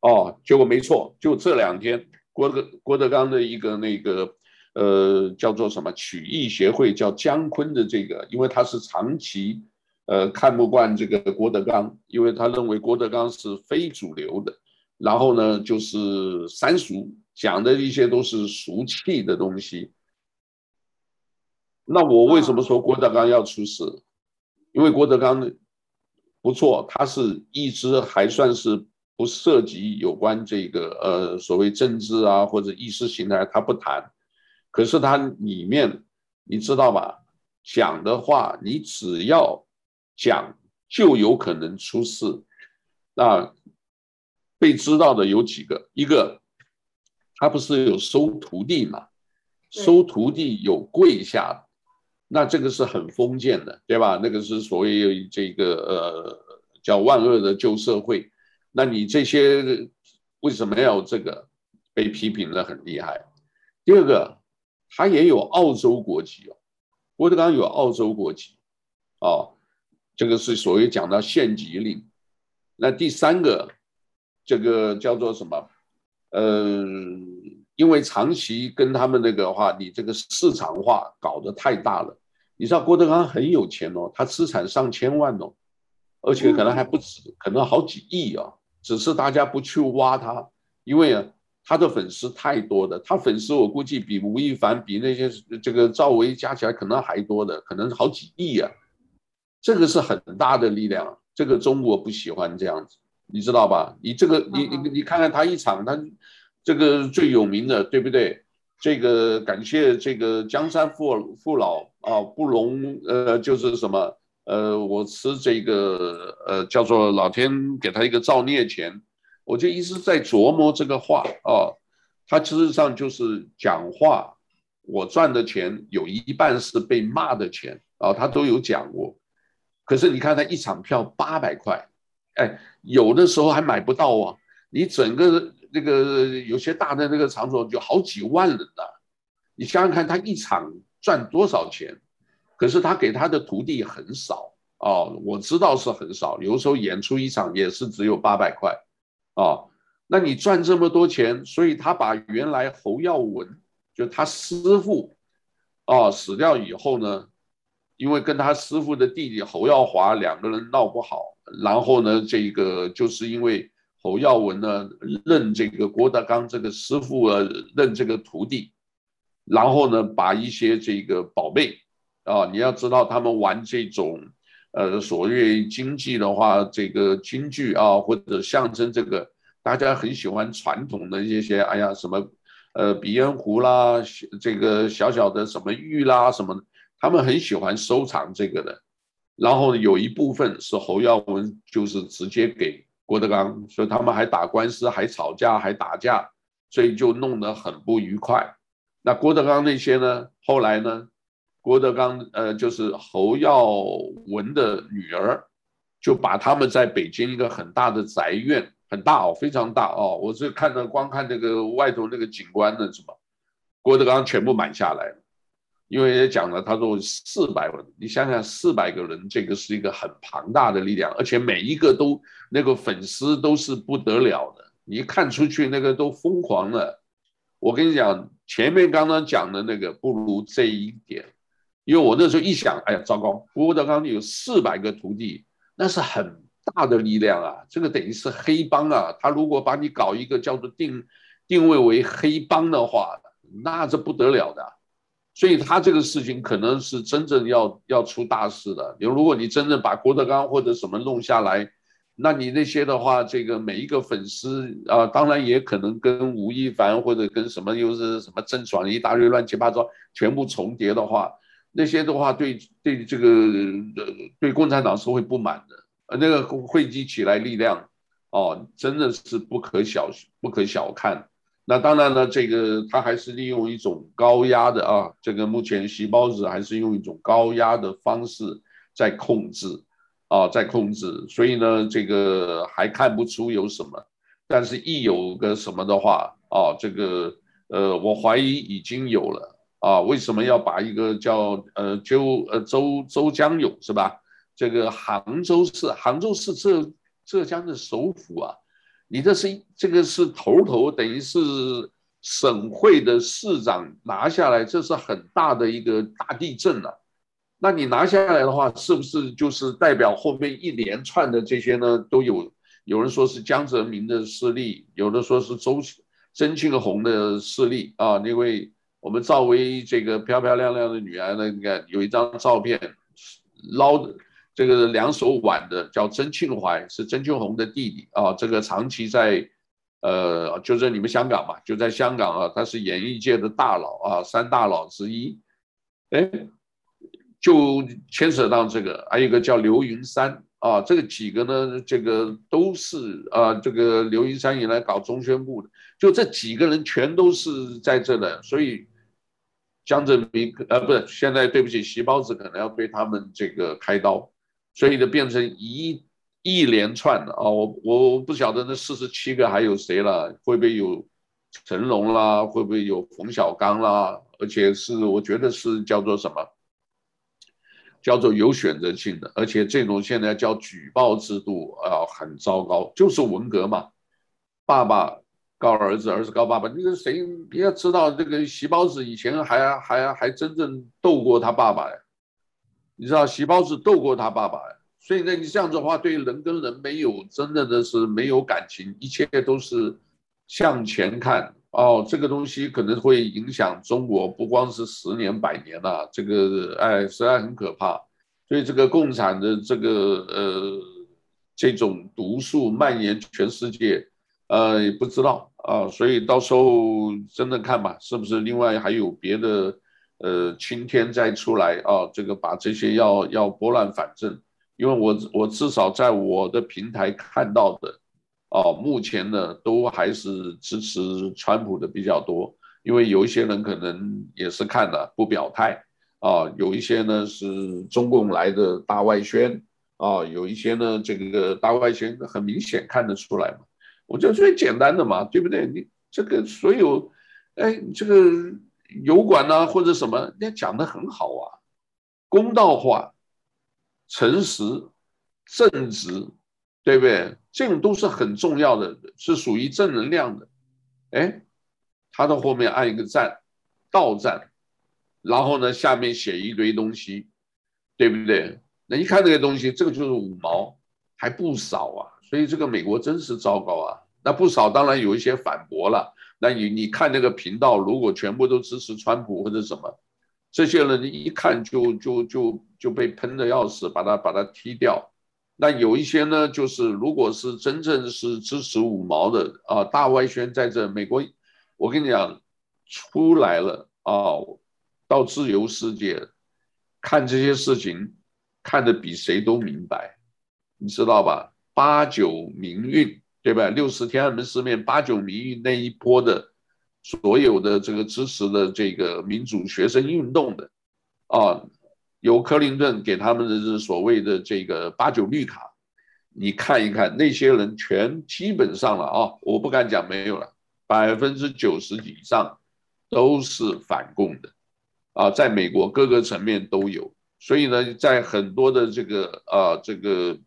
哦，结果没错，就这两天，郭德郭德纲的一个那个呃叫做什么曲艺协会叫姜昆的这个，因为他是长期。呃，看不惯这个郭德纲，因为他认为郭德纲是非主流的，然后呢，就是三俗，讲的一些都是俗气的东西。那我为什么说郭德纲要出事？因为郭德纲不错，他是一直还算是不涉及有关这个呃所谓政治啊或者意识形态，他不谈。可是他里面你知道吧？讲的话，你只要。讲就有可能出事，那被知道的有几个？一个，他不是有收徒弟嘛？收徒弟有跪下，那这个是很封建的，对吧？那个是所谓这个呃叫万恶的旧社会。那你这些为什么要这个被批评的很厉害？第二个，他也有澳洲国籍哦，郭德纲有澳洲国籍哦。这个是所谓讲到县级令，那第三个，这个叫做什么？呃，因为长期跟他们那个话，你这个市场化搞得太大了。你知道郭德纲很有钱哦，他资产上千万哦，而且可能还不止，可能好几亿啊。只是大家不去挖他，因为啊，他的粉丝太多的，他粉丝我估计比吴亦凡、比那些这个赵薇加起来可能还多的，可能好几亿啊。这个是很大的力量，这个中国不喜欢这样子，你知道吧？你这个，你你你看看他一场，他这个最有名的，对不对？这个感谢这个江山父父老啊，不容呃，就是什么呃，我吃这个呃，叫做老天给他一个造孽钱，我就一直在琢磨这个话啊，他事实上就是讲话，我赚的钱有一半是被骂的钱啊，他都有讲过。可是你看他一场票八百块，哎，有的时候还买不到啊。你整个那个有些大的那个场所就好几万人呐。你想想看，他一场赚多少钱？可是他给他的徒弟很少哦，我知道是很少。有时候演出一场也是只有八百块，哦，那你赚这么多钱，所以他把原来侯耀文就他师傅，哦，死掉以后呢？因为跟他师傅的弟弟侯耀华两个人闹不好，然后呢，这个就是因为侯耀文呢认这个郭德纲这个师傅啊，认这个徒弟，然后呢把一些这个宝贝啊，你要知道他们玩这种呃所谓京剧的话，这个京剧啊或者象征这个，大家很喜欢传统的一些，哎呀什么呃鼻烟壶啦，这个小小的什么玉啦什么。他们很喜欢收藏这个的，然后有一部分是侯耀文，就是直接给郭德纲，所以他们还打官司，还吵架，还打架，所以就弄得很不愉快。那郭德纲那些呢？后来呢？郭德纲呃，就是侯耀文的女儿，就把他们在北京一个很大的宅院，很大哦，非常大哦，我是看到光看那个外头那个景观的什么，郭德纲全部买下来。因为也讲了，他说四百人，你想想四百个人，这个是一个很庞大的力量，而且每一个都那个粉丝都是不得了的，你看出去那个都疯狂了。我跟你讲，前面刚刚讲的那个不如这一点，因为我那时候一想，哎呀，糟糕，郭德纲有四百个徒弟，那是很大的力量啊，这个等于是黑帮啊，他如果把你搞一个叫做定定位为黑帮的话，那这不得了的。所以他这个事情可能是真正要要出大事的。你如果你真正把郭德纲或者什么弄下来，那你那些的话，这个每一个粉丝啊，当然也可能跟吴亦凡或者跟什么又是什么郑爽一大堆乱七八糟全部重叠的话，那些的话对对这个对共产党是会不满的。呃，那个汇集起来力量哦，真的是不可小不可小看。那当然了，这个他还是利用一种高压的啊，这个目前习包子还是用一种高压的方式在控制啊，在控制，所以呢，这个还看不出有什么，但是一有个什么的话啊，这个呃，我怀疑已经有了啊，为什么要把一个叫呃周呃周周江勇是吧？这个杭州市，杭州市浙浙江的首府啊。你这是这个是头头，等于是省会的市长拿下来，这是很大的一个大地震了。那你拿下来的话，是不是就是代表后面一连串的这些呢？都有有人说是江泽民的势力，有的说是周曾庆红的势力啊。因为我们赵薇这个漂漂亮亮的女儿呢，你看有一张照片捞的。这个两手挽的叫曾庆怀，是曾庆红的弟弟啊。这个长期在，呃，就在你们香港嘛，就在香港啊，他是演艺界的大佬啊，三大佬之一。哎，就牵扯到这个，还有一个叫刘云山啊，这个几个呢，这个都是啊，这个刘云山也来搞中宣部的，就这几个人全都是在这的，所以。江泽民呃，不是，现在对不起，习包子可能要对他们这个开刀。所以呢，变成一一连串的啊，我我不晓得那四十七个还有谁了，会不会有成龙啦，会不会有冯小刚啦？而且是我觉得是叫做什么？叫做有选择性的，而且这种现在叫举报制度啊，很糟糕，就是文革嘛，爸爸告儿子，儿子告爸爸，那个谁你要知道，这个习包子以前还还还真正斗过他爸爸呀。你知道细胞是斗过他爸爸，所以呢，你这样子的话，对人跟人没有真正的是没有感情，一切都是向前看哦。这个东西可能会影响中国，不光是十年百年了，这个哎，实在很可怕。所以这个共产的这个呃这种毒素蔓延全世界，呃不知道啊。所以到时候真的看吧，是不是另外还有别的？呃，青天再出来啊，这个把这些要要拨乱反正，因为我我至少在我的平台看到的，啊，目前呢都还是支持川普的比较多，因为有一些人可能也是看了不表态，啊，有一些呢是中共来的大外宣，啊，有一些呢这个大外宣很明显看得出来嘛，我觉得最简单的嘛，对不对？你这个所有，哎，这个。油管呐，或者什么，人家讲的很好啊，公道话、诚实、正直，对不对？这种都是很重要的，是属于正能量的。哎，他到后面按一个赞，倒赞，然后呢，下面写一堆东西，对不对？那一看这个东西，这个就是五毛，还不少啊。所以这个美国真是糟糕啊。那不少，当然有一些反驳了。那你你看那个频道，如果全部都支持川普或者什么，这些人一看就就就就被喷的要死，把他把他踢掉。那有一些呢，就是如果是真正是支持五毛的啊，大外宣在这美国，我跟你讲，出来了啊，到自由世界看这些事情，看得比谁都明白，你知道吧？八九民运。对吧？六十天安门事变，八九民运那一波的所有的这个支持的这个民主学生运动的，啊，由克林顿给他们的这所谓的这个八九绿卡，你看一看那些人全基本上了啊，我不敢讲没有了，百分之九十以上都是反共的，啊，在美国各个层面都有，所以呢，在很多的这个啊这个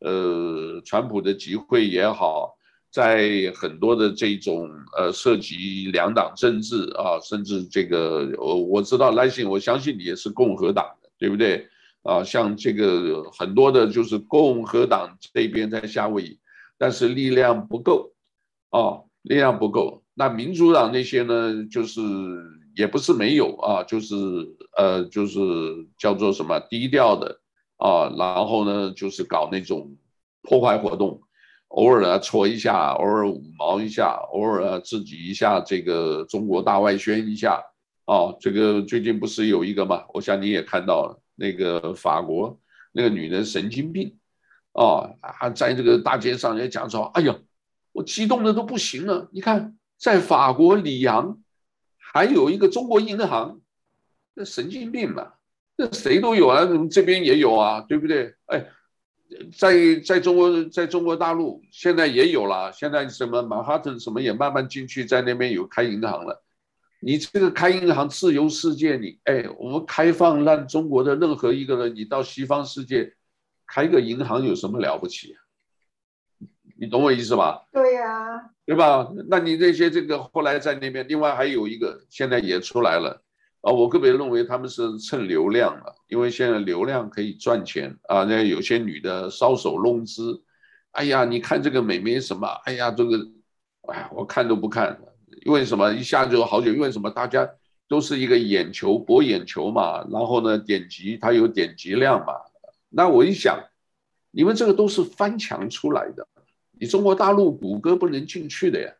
呃，川普的集会也好，在很多的这种呃涉及两党政治啊，甚至这个我我知道赖信，我相信你也是共和党的，对不对？啊，像这个很多的就是共和党这边在夏威夷，但是力量不够，啊，力量不够。那民主党那些呢，就是也不是没有啊，就是呃，就是叫做什么低调的啊，然后呢，就是搞那种破坏活动，偶尔啊戳一下，偶尔五毛一下，偶尔啊自己一下这个中国大外宣一下哦，这个最近不是有一个吗？我想你也看到了。那个法国那个女人神经病，哦，还在这个大街上也讲说，哎呀，我激动的都不行了。你看，在法国里昂还有一个中国银行，那神经病嘛，那谁都有啊，这边也有啊，对不对？哎，在在中国，在中国大陆现在也有了，现在什么曼哈顿什么也慢慢进去，在那边有开银行了。你这个开银行自由世界你，你哎，我们开放让中国的任何一个人，你到西方世界开个银行有什么了不起？你懂我意思吧？
对呀、啊，
对吧？那你那些这个后来在那边，另外还有一个现在也出来了啊，我个别认为他们是蹭流量了，因为现在流量可以赚钱啊。那有些女的搔首弄姿，哎呀，你看这个美眉什么？哎呀，这个，哎，我看都不看。因为什么一下就好久？因为什么？大家都是一个眼球博眼球嘛，然后呢，点击它有点击量嘛。那我一想，你们这个都是翻墙出来的，你中国大陆谷歌不能进去的呀，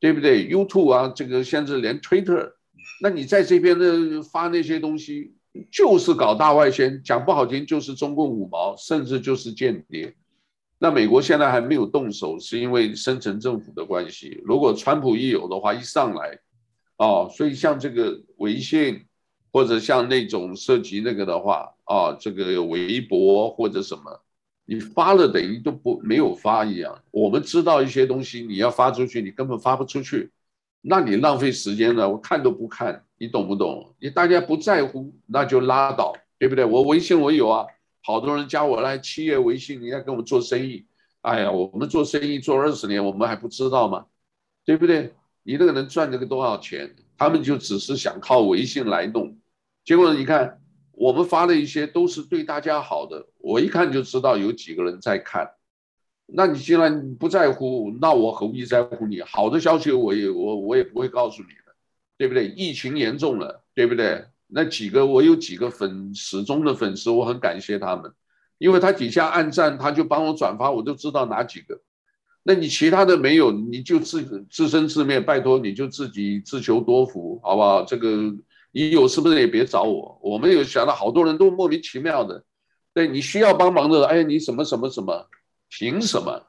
对不对？YouTube 啊，这个现在连 Twitter，那你在这边的发那些东西，就是搞大外宣，讲不好听就是中共五毛，甚至就是间谍。那美国现在还没有动手，是因为深层政府的关系。如果川普一有的话，一上来，哦，所以像这个微信，或者像那种涉及那个的话，啊，这个微博或者什么，你发了等于都不没有发一样。我们知道一些东西，你要发出去，你根本发不出去，那你浪费时间了，我看都不看，你懂不懂？你大家不在乎，那就拉倒，对不对？我微信我有啊。好多人加我来企业微信，你要跟我们做生意，哎呀，我们做生意做二十年，我们还不知道吗？对不对？你那个能赚这个多少钱？他们就只是想靠微信来弄，结果你看我们发的一些都是对大家好的，我一看就知道有几个人在看。那你既然不在乎，那我何必在乎你？好的消息我也我我也不会告诉你的，对不对？疫情严重了，对不对？那几个我有几个粉始终的粉丝，我很感谢他们，因为他底下按赞，他就帮我转发，我就知道哪几个。那你其他的没有，你就自自生自灭，拜托你就自己自求多福，好不好？这个你有是不是也别找我？我们有想到好多人都莫名其妙的，对你需要帮忙的，哎，你什么什么什么，凭什么？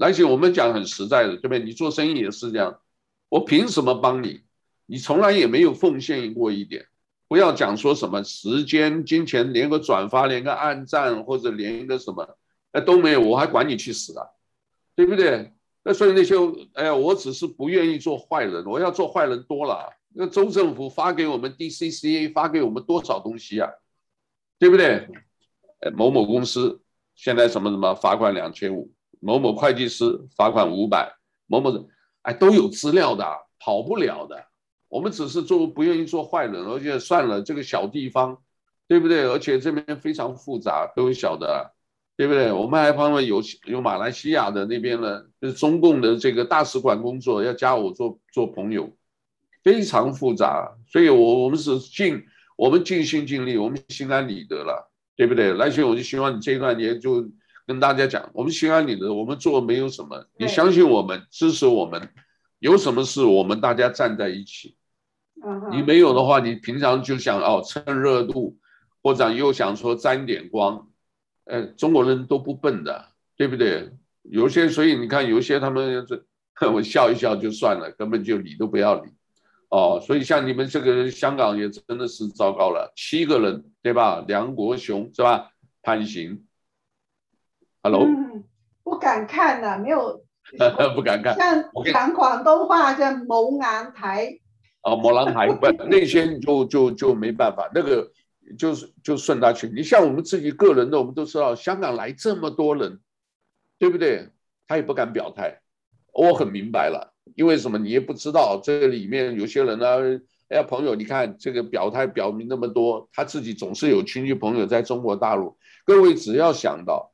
而且我们讲很实在的，对不对？你做生意也是这样，我凭什么帮你？你从来也没有奉献过一点。不要讲说什么时间、金钱，连个转发、连个按赞，或者连一个什么，哎都没有，我还管你去死啊，对不对？那所以那些，哎呀，我只是不愿意做坏人，我要做坏人多了。那州政府发给我们 DCCA 发给我们多少东西啊，对不对？某某公司现在什么什么罚款两千五，某某会计师罚款五百，某某人，哎都有资料的，跑不了的。我们只是做不愿意做坏人，而且算了，这个小地方，对不对？而且这边非常复杂，都晓得，对不对？我们还旁边有有马来西亚的那边呢，就是中共的这个大使馆工作，要加我做做朋友，非常复杂。所以，我我们是尽我们尽心尽力，我们心安理得了，对不对？来兄，我就希望你这一段也就跟大家讲，我们心安理得，我们做没有什么，你相信我们，支持我们。有什么事，我们大家站在一起。你没有的话，你平常就想哦蹭热度，或者又想说沾点光。呃，中国人都不笨的，对不对？有些，所以你看，有些他们这 我笑一笑就算了，根本就理都不要理。哦，所以像你们这个香港也真的是糟糕了，七个人对吧？梁国雄是吧？判刑。Hello，
嗯，不敢看呐，没有。
不敢看，
像讲广东话叫某南台，
哦，某南台不那些就就就没办法，那个就是就顺他去。你像我们自己个人的，我们都知道，香港来这么多人，对不对？他也不敢表态。我很明白了，因为什么？你也不知道这里面有些人呢、啊。哎呀，朋友，你看这个表态表明那么多，他自己总是有亲戚朋友在中国大陆。各位只要想到。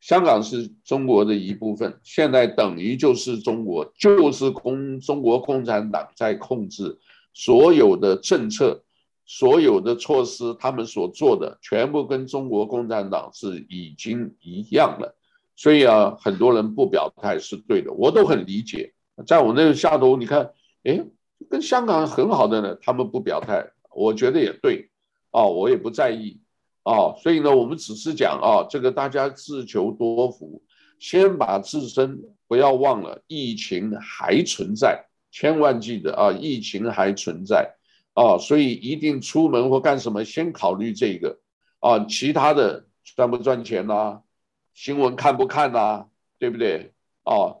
香港是中国的一部分，现在等于就是中国，就是共中国共产党在控制所有的政策，所有的措施，他们所做的全部跟中国共产党是已经一样了。所以啊，很多人不表态是对的，我都很理解。在我那个下头，你看，哎，跟香港很好的呢，他们不表态，我觉得也对，啊，我也不在意。啊，所以呢，我们只是讲啊，这个大家自求多福，先把自身不要忘了，疫情还存在，千万记得啊，疫情还存在啊，所以一定出门或干什么，先考虑这个啊，其他的赚不赚钱呐、新闻看不看呐、对不对？啊，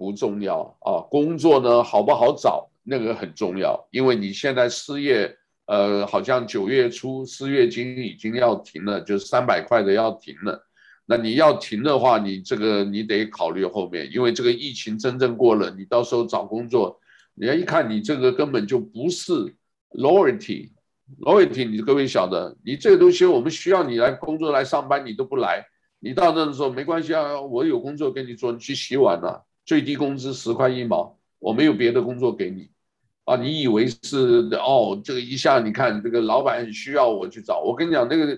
不重要啊，工作呢好不好找，那个很重要，因为你现在失业。呃，好像九月初失业金已经要停了，就是三百块的要停了。那你要停的话，你这个你得考虑后面，因为这个疫情真正过了，你到时候找工作，人家一看你这个根本就不是 loyalty，loyalty，你各位晓得，你这个东西我们需要你来工作来上班，你都不来，你到那时候没关系啊，我有工作给你做，你去洗碗了，最低工资十块一毛，我没有别的工作给你。啊，你以为是哦？这个一下你看，这个老板需要我去找。我跟你讲，那个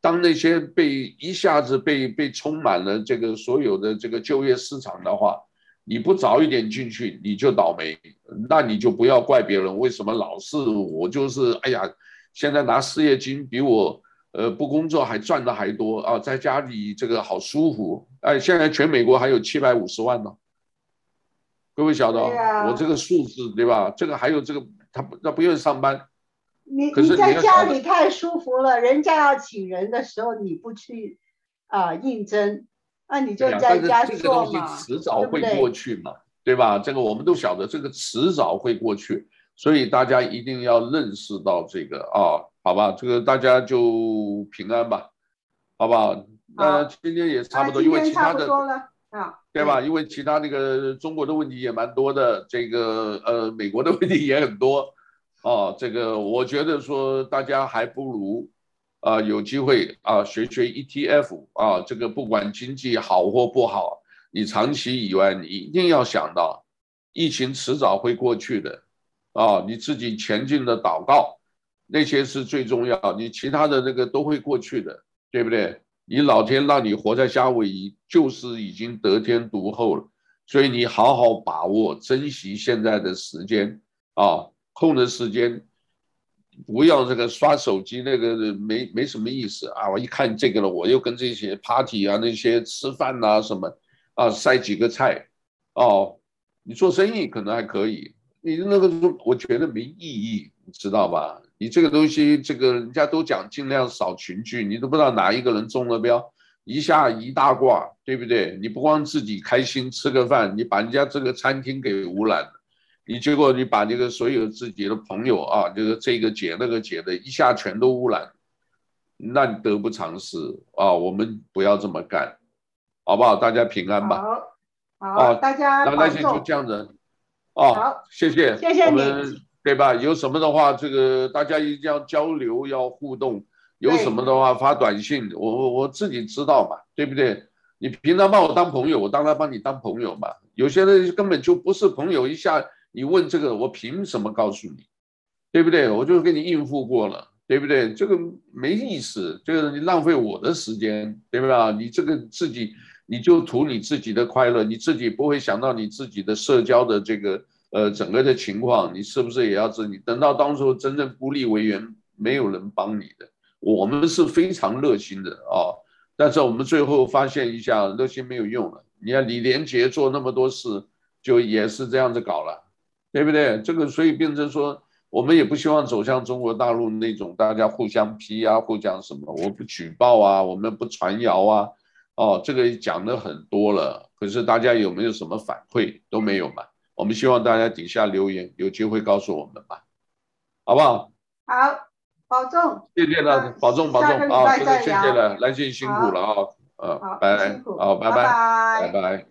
当那些被一下子被被充满了这个所有的这个就业市场的话，你不早一点进去，你就倒霉。那你就不要怪别人，为什么老是我就是哎呀，现在拿失业金比我呃不工作还赚的还多啊，在家里这个好舒服。哎，现在全美国还有七百五十万呢。各位晓得，啊、我这个数字对吧？这个还有这个，他不他不愿意上班。
你你在家里太舒服了，人家要请人的时候你不去啊、呃、应征，那你就在家做嘛，
这个东西迟早会过去嘛，对，对，对吧？这个我们都晓得，这个迟早会过去，所以大家一定要认识到这个啊，好吧？这个大家就平安吧，好不好？那今天也差不多，因为其他的。
啊，
对吧？因为其他那个中国的问题也蛮多的，这个呃美国的问题也很多，啊，这个我觉得说大家还不如啊有机会啊学学 ETF 啊，这个不管经济好或不好，你长期以外你一定要想到，疫情迟早会过去的，啊，你自己前进的祷告那些是最重要，你其他的那个都会过去的，对不对？你老天让你活在夏威夷，就是已经得天独厚了，所以你好好把握，珍惜现在的时间啊，空的时间，不要这个刷手机，那个没没什么意思啊！我一看这个了，我又跟这些 party 啊，那些吃饭啊什么啊，塞几个菜哦，你做生意可能还可以，你那个我觉得没意义，你知道吧？你这个东西，这个人家都讲尽量少群聚，你都不知道哪一个人中了标，一下一大挂，对不对？你不光自己开心吃个饭，你把人家这个餐厅给污染了，你结果你把这个所有自己的朋友啊，这个这个姐那个姐的，一下全都污染，那你得不偿失啊！我们不要这么干，好不好？大家平安吧。
好，好，大家
那那先就这样子。哦，好，谢谢，
谢谢你。
对吧？有什么的话，这个大家一定要交流，要互动。有什么的话，发短信，我我我自己知道嘛，对不对？你平常把我当朋友，我当然把你当朋友嘛。有些人根本就不是朋友，一下你问这个，我凭什么告诉你？对不对？我就给你应付过了，对不对？这个没意思，这个你浪费我的时间，对吧？你这个自己，你就图你自己的快乐，你自己不会想到你自己的社交的这个。呃，整个的情况，你是不是也要自己等到当时候真正孤立无援，没有人帮你的？我们是非常热心的啊，但是我们最后发现一下，热心没有用了。你看李连杰做那么多事，就也是这样子搞了，对不对？这个所以变成说，我们也不希望走向中国大陆那种大家互相批啊，互相什么，我不举报啊，我们不传谣啊，哦，这个讲的很多了，可是大家有没有什么反馈？都没有嘛。我们希望大家底下留言，有机会告诉我们吧。好不好？
好，保重。
谢谢了，保重保重啊！真的谢谢了，兰心辛苦了啊，呃，拜拜，好，拜拜，拜拜。